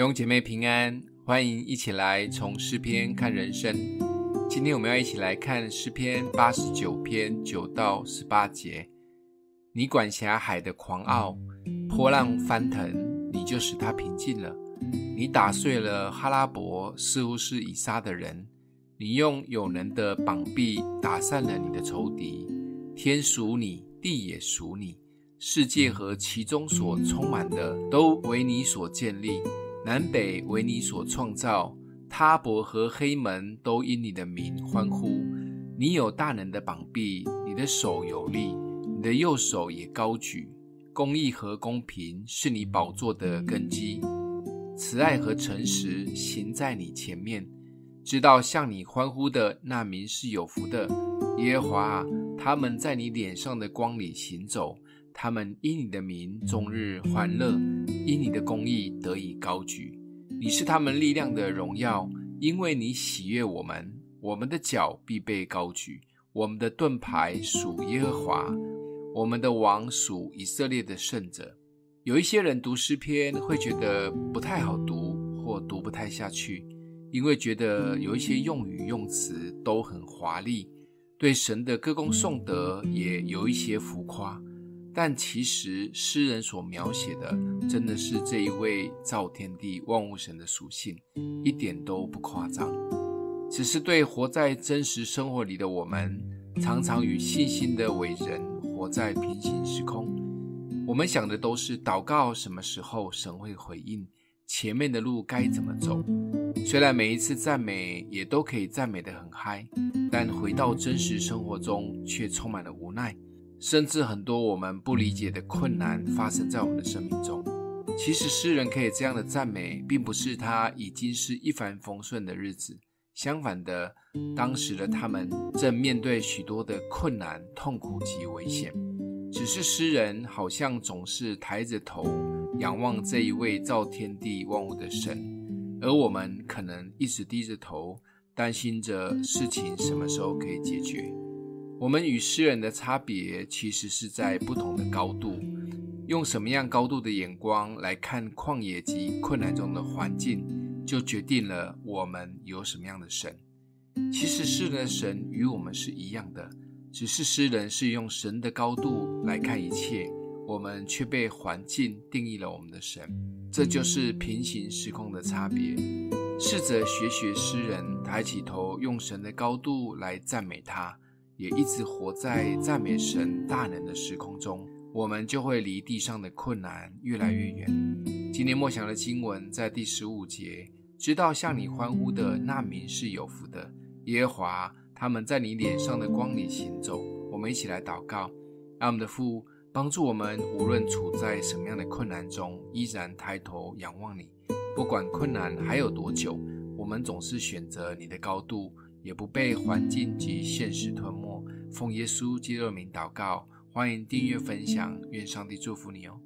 弟兄姐妹平安，欢迎一起来从诗篇看人生。今天我们要一起来看诗篇八十九篇九到十八节。你管辖海的狂傲，波浪翻腾，你就使它平静了。你打碎了哈拉伯，似乎是以撒的人。你用有能的膀臂打散了你的仇敌。天属你，地也属你，世界和其中所充满的都为你所建立。南北为你所创造，他伯和黑门都因你的名欢呼。你有大能的膀臂，你的手有力，你的右手也高举。公义和公平是你宝座的根基，慈爱和诚实行在你前面。知道向你欢呼的那民是有福的，耶和华，他们在你脸上的光里行走。他们因你的名终日欢乐，因你的公义得以高举。你是他们力量的荣耀，因为你喜悦我们，我们的脚必被高举。我们的盾牌属耶和华，我们的王属以色列的圣者。有一些人读诗篇会觉得不太好读，或读不太下去，因为觉得有一些用语用词都很华丽，对神的歌功颂德也有一些浮夸。但其实诗人所描写的，真的是这一位造天地万物神的属性，一点都不夸张。只是对活在真实生活里的我们，常常与信心的伟人活在平行时空。我们想的都是祷告什么时候神会回应，前面的路该怎么走。虽然每一次赞美也都可以赞美得很嗨，但回到真实生活中，却充满了无奈。甚至很多我们不理解的困难发生在我们的生命中。其实诗人可以这样的赞美，并不是他已经是一帆风顺的日子。相反的，当时的他们正面对许多的困难、痛苦及危险。只是诗人好像总是抬着头仰望这一位造天地万物的神，而我们可能一直低着头，担心着事情什么时候可以解决。我们与诗人的差别，其实是在不同的高度，用什么样高度的眼光来看旷野及困难中的环境，就决定了我们有什么样的神。其实诗人的神与我们是一样的，只是诗人是用神的高度来看一切，我们却被环境定义了我们的神。这就是平行时空的差别。试着学学诗人，抬起头，用神的高度来赞美他。也一直活在赞美神大能的时空中，我们就会离地上的困难越来越远。今天默想的经文在第十五节，知道向你欢呼的难民是有福的，耶和华他们在你脸上的光里行走。我们一起来祷告，阿们的父帮助我们，无论处在什么样的困难中，依然抬头仰望你。不管困难还有多久，我们总是选择你的高度。也不被环境及现实吞没。奉耶稣基督名祷告，欢迎订阅分享，愿上帝祝福你哦。